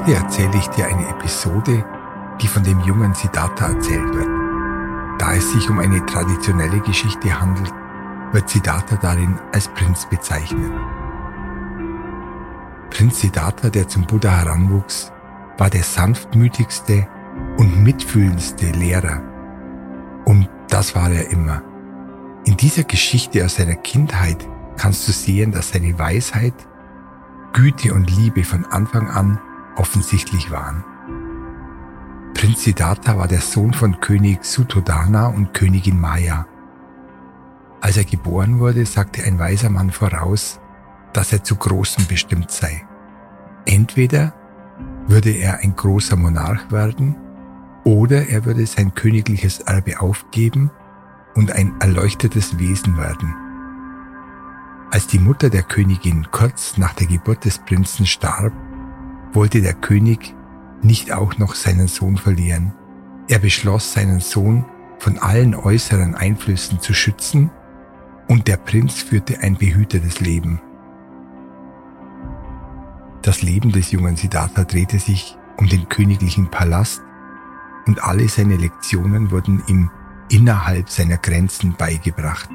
Heute erzähle ich dir eine Episode, die von dem jungen Siddhartha erzählt wird. Da es sich um eine traditionelle Geschichte handelt, wird Siddhartha darin als Prinz bezeichnet. Prinz Siddhartha, der zum Buddha heranwuchs, war der sanftmütigste und mitfühlendste Lehrer. Und das war er immer. In dieser Geschichte aus seiner Kindheit kannst du sehen, dass seine Weisheit, Güte und Liebe von Anfang an offensichtlich waren. Prinz Siddhartha war der Sohn von König Suttodana und Königin Maya. Als er geboren wurde, sagte ein weiser Mann voraus, dass er zu Großem bestimmt sei. Entweder würde er ein großer Monarch werden, oder er würde sein königliches Erbe aufgeben und ein erleuchtetes Wesen werden. Als die Mutter der Königin kurz nach der Geburt des Prinzen starb, wollte der König nicht auch noch seinen Sohn verlieren. Er beschloss, seinen Sohn von allen äußeren Einflüssen zu schützen und der Prinz führte ein behütetes Leben. Das Leben des jungen Siddhartha drehte sich um den königlichen Palast und alle seine Lektionen wurden ihm innerhalb seiner Grenzen beigebracht.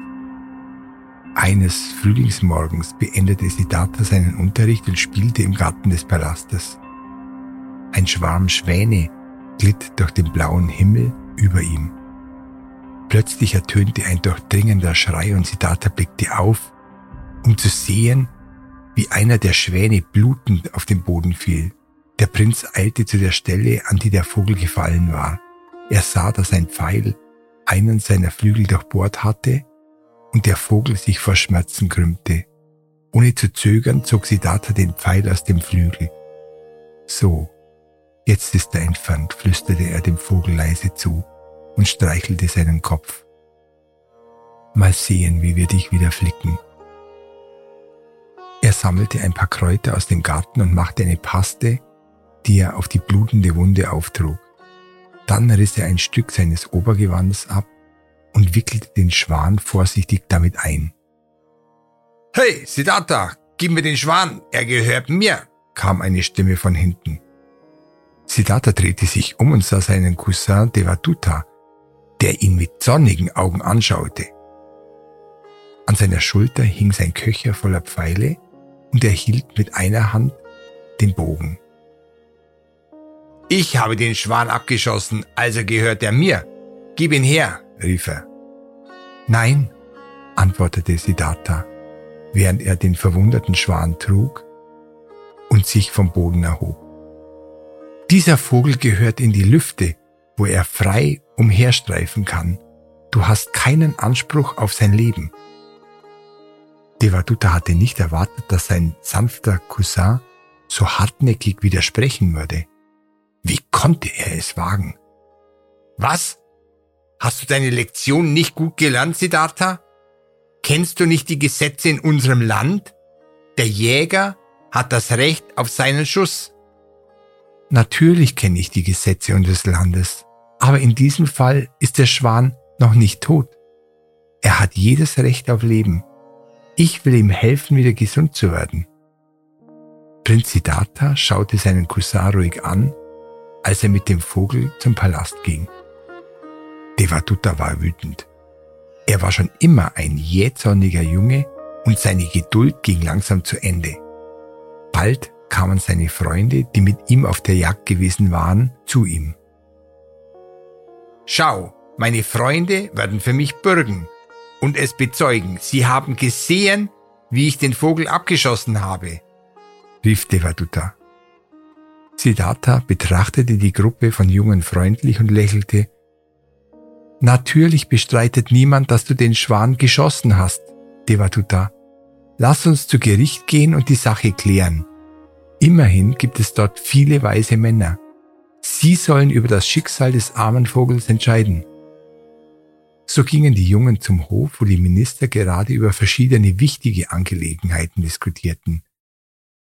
Eines Frühlingsmorgens beendete Siddhartha seinen Unterricht und spielte im Garten des Palastes. Ein Schwarm Schwäne glitt durch den blauen Himmel über ihm. Plötzlich ertönte ein durchdringender Schrei und Siddhartha blickte auf, um zu sehen, wie einer der Schwäne blutend auf den Boden fiel. Der Prinz eilte zu der Stelle, an die der Vogel gefallen war. Er sah, dass ein Pfeil einen seiner Flügel durchbohrt hatte und der Vogel sich vor Schmerzen krümmte. Ohne zu zögern zog Siddhartha den Pfeil aus dem Flügel. So, jetzt ist er entfernt, flüsterte er dem Vogel leise zu und streichelte seinen Kopf. Mal sehen, wie wir dich wieder flicken. Er sammelte ein paar Kräuter aus dem Garten und machte eine Paste, die er auf die blutende Wunde auftrug. Dann riss er ein Stück seines Obergewandes ab und wickelte den Schwan vorsichtig damit ein. Hey, Siddhartha, gib mir den Schwan, er gehört mir, kam eine Stimme von hinten. Siddhartha drehte sich um und sah seinen Cousin Devatuta, der ihn mit sonnigen Augen anschaute. An seiner Schulter hing sein Köcher voller Pfeile und er hielt mit einer Hand den Bogen. Ich habe den Schwan abgeschossen, also gehört er mir. Gib ihn her, rief er. Nein, antwortete Siddhartha, während er den verwunderten Schwan trug und sich vom Boden erhob. Dieser Vogel gehört in die Lüfte, wo er frei umherstreifen kann. Du hast keinen Anspruch auf sein Leben. Devadutta hatte nicht erwartet, dass sein sanfter Cousin so hartnäckig widersprechen würde. Wie konnte er es wagen? Was? Hast du deine Lektion nicht gut gelernt, Siddhartha? Kennst du nicht die Gesetze in unserem Land? Der Jäger hat das Recht auf seinen Schuss. Natürlich kenne ich die Gesetze unseres Landes, aber in diesem Fall ist der Schwan noch nicht tot. Er hat jedes Recht auf Leben. Ich will ihm helfen, wieder gesund zu werden. Prinz Siddhartha schaute seinen Cousin ruhig an als er mit dem Vogel zum Palast ging. Devadutta war wütend. Er war schon immer ein jähzorniger Junge und seine Geduld ging langsam zu Ende. Bald kamen seine Freunde, die mit ihm auf der Jagd gewesen waren, zu ihm. Schau, meine Freunde werden für mich bürgen und es bezeugen, sie haben gesehen, wie ich den Vogel abgeschossen habe, rief Devadutta. Siddhartha betrachtete die Gruppe von Jungen freundlich und lächelte. Natürlich bestreitet niemand, dass du den Schwan geschossen hast, Devatuta. Lass uns zu Gericht gehen und die Sache klären. Immerhin gibt es dort viele weise Männer. Sie sollen über das Schicksal des armen Vogels entscheiden. So gingen die Jungen zum Hof, wo die Minister gerade über verschiedene wichtige Angelegenheiten diskutierten.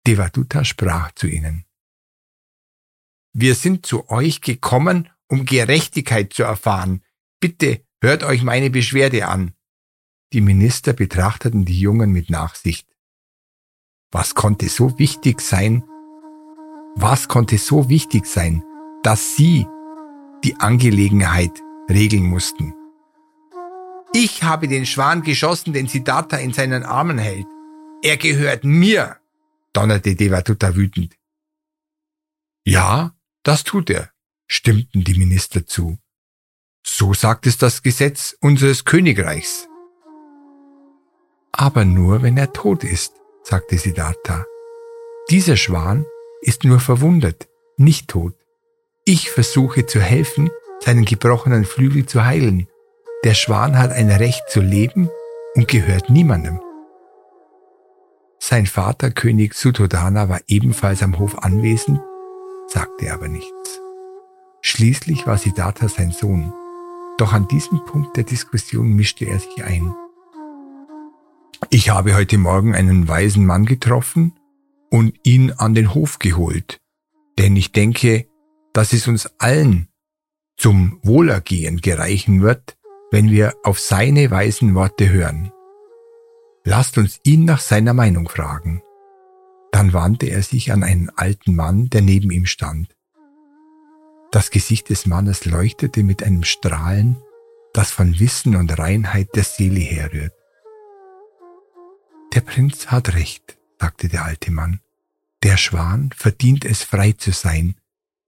Devatuta sprach zu ihnen. Wir sind zu euch gekommen, um Gerechtigkeit zu erfahren. Bitte hört euch meine Beschwerde an. Die Minister betrachteten die Jungen mit Nachsicht. Was konnte so wichtig sein, Was konnte so wichtig sein, dass sie die Angelegenheit regeln mussten? Ich habe den Schwan geschossen, den Siddhartha in seinen Armen hält. Er gehört mir, donnerte Devatuta wütend. Ja, das tut er, stimmten die Minister zu. So sagt es das Gesetz unseres Königreichs. Aber nur, wenn er tot ist, sagte Siddhartha. Dieser Schwan ist nur verwundet, nicht tot. Ich versuche zu helfen, seinen gebrochenen Flügel zu heilen. Der Schwan hat ein Recht zu leben und gehört niemandem. Sein Vater, König Sutodana, war ebenfalls am Hof anwesend, sagte aber nichts. Schließlich war Siddhartha sein Sohn. Doch an diesem Punkt der Diskussion mischte er sich ein. Ich habe heute Morgen einen weisen Mann getroffen und ihn an den Hof geholt, denn ich denke, dass es uns allen zum Wohlergehen gereichen wird, wenn wir auf seine weisen Worte hören. Lasst uns ihn nach seiner Meinung fragen. Dann wandte er sich an einen alten Mann, der neben ihm stand. Das Gesicht des Mannes leuchtete mit einem Strahlen, das von Wissen und Reinheit der Seele herrührt. Der Prinz hat recht, sagte der alte Mann. Der Schwan verdient es frei zu sein,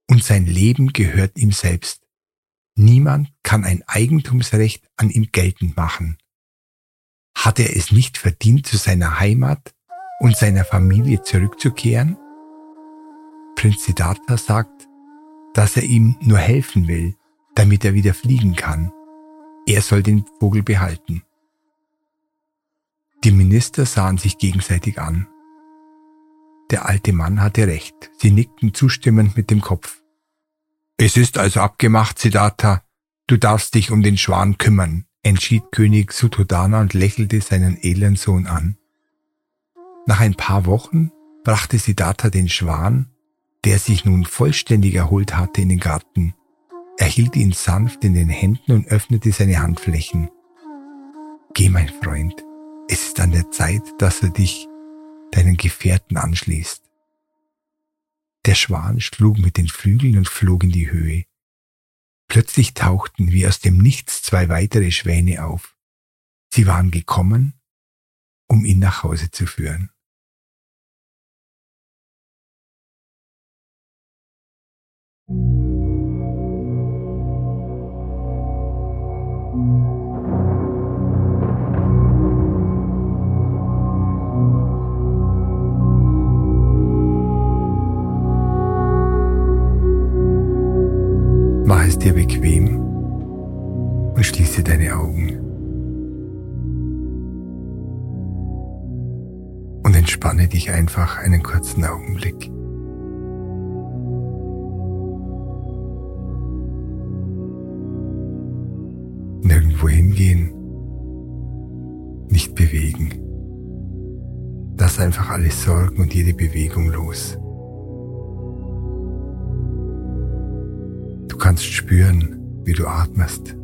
und sein Leben gehört ihm selbst. Niemand kann ein Eigentumsrecht an ihm geltend machen. Hat er es nicht verdient, zu seiner Heimat und seiner Familie zurückzukehren? Prinz Siddhartha sagt, dass er ihm nur helfen will, damit er wieder fliegen kann. Er soll den Vogel behalten. Die Minister sahen sich gegenseitig an. Der alte Mann hatte recht. Sie nickten zustimmend mit dem Kopf. Es ist also abgemacht, Siddhartha. Du darfst dich um den Schwan kümmern, entschied König Suttodana und lächelte seinen edlen Sohn an. Nach ein paar Wochen brachte Siddhartha den Schwan, der sich nun vollständig erholt hatte, in den Garten. Er hielt ihn sanft in den Händen und öffnete seine Handflächen. Geh, mein Freund, es ist an der Zeit, dass du dich deinen Gefährten anschließt. Der Schwan schlug mit den Flügeln und flog in die Höhe. Plötzlich tauchten wie aus dem Nichts zwei weitere Schwäne auf. Sie waren gekommen, um ihn nach Hause zu führen. Mach es dir bequem und schließe deine Augen. Und entspanne dich einfach einen kurzen Augenblick. Nirgendwo hingehen, nicht bewegen. Lass einfach alle Sorgen und jede Bewegung los. kannst spüren, wie du atmest.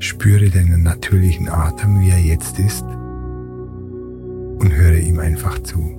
Spüre deinen natürlichen Atem, wie er jetzt ist, und höre ihm einfach zu.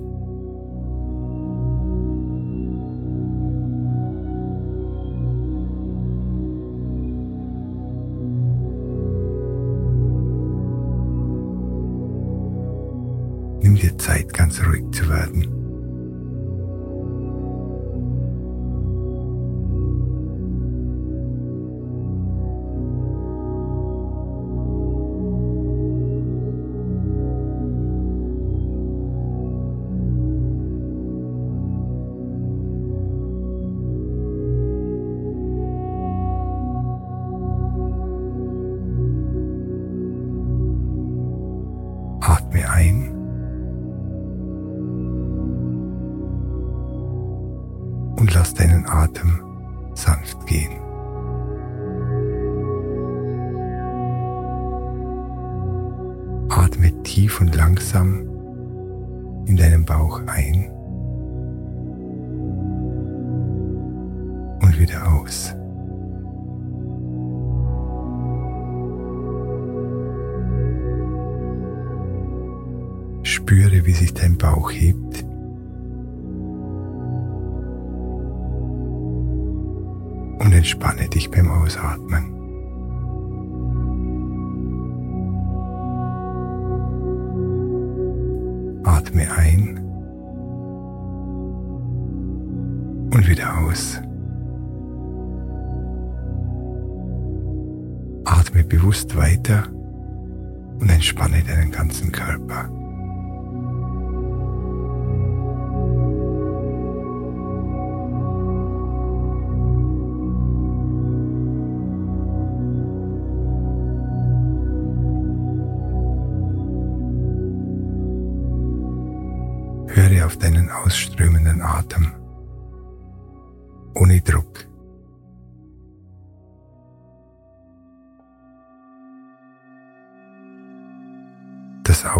langsam in deinen Bauch ein und wieder aus. Spüre, wie sich dein Bauch hebt. Und entspanne dich beim Ausatmen. Atme ein und wieder aus. Atme bewusst weiter und entspanne deinen ganzen Körper.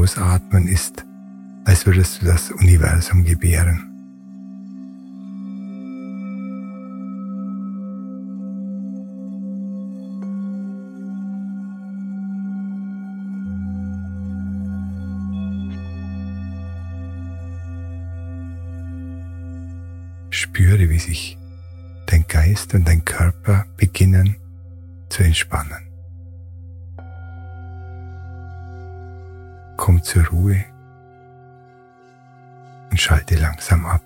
Ausatmen ist, als würdest du das Universum gebären. Spüre, wie sich dein Geist und dein Körper beginnen zu entspannen. Komm zur Ruhe und schalte langsam ab.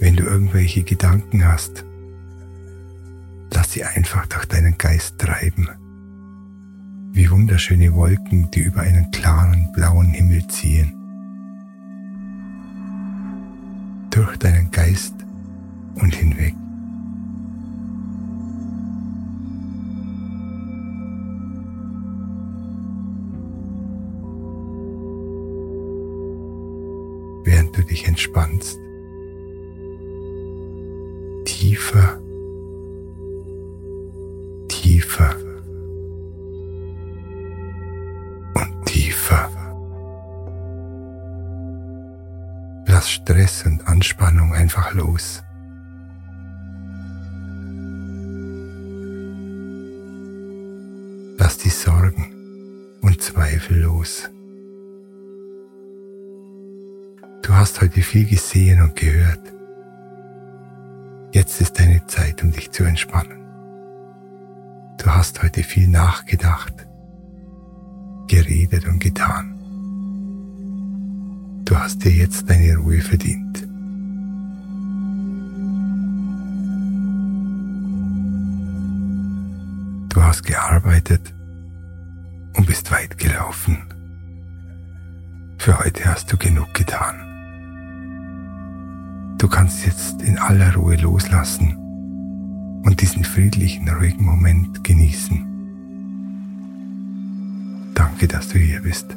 Wenn du irgendwelche Gedanken hast, lass sie einfach durch deinen Geist treiben wie wunderschöne Wolken, die über einen klaren blauen Himmel ziehen. Durch deinen Geist und hinweg. Während du dich entspannst, tiefer, Stress und Anspannung einfach los. Lass die Sorgen und Zweifel los. Du hast heute viel gesehen und gehört. Jetzt ist deine Zeit, um dich zu entspannen. Du hast heute viel nachgedacht, geredet und getan. Du hast dir jetzt deine Ruhe verdient. Du hast gearbeitet und bist weit gelaufen. Für heute hast du genug getan. Du kannst jetzt in aller Ruhe loslassen und diesen friedlichen, ruhigen Moment genießen. Danke, dass du hier bist.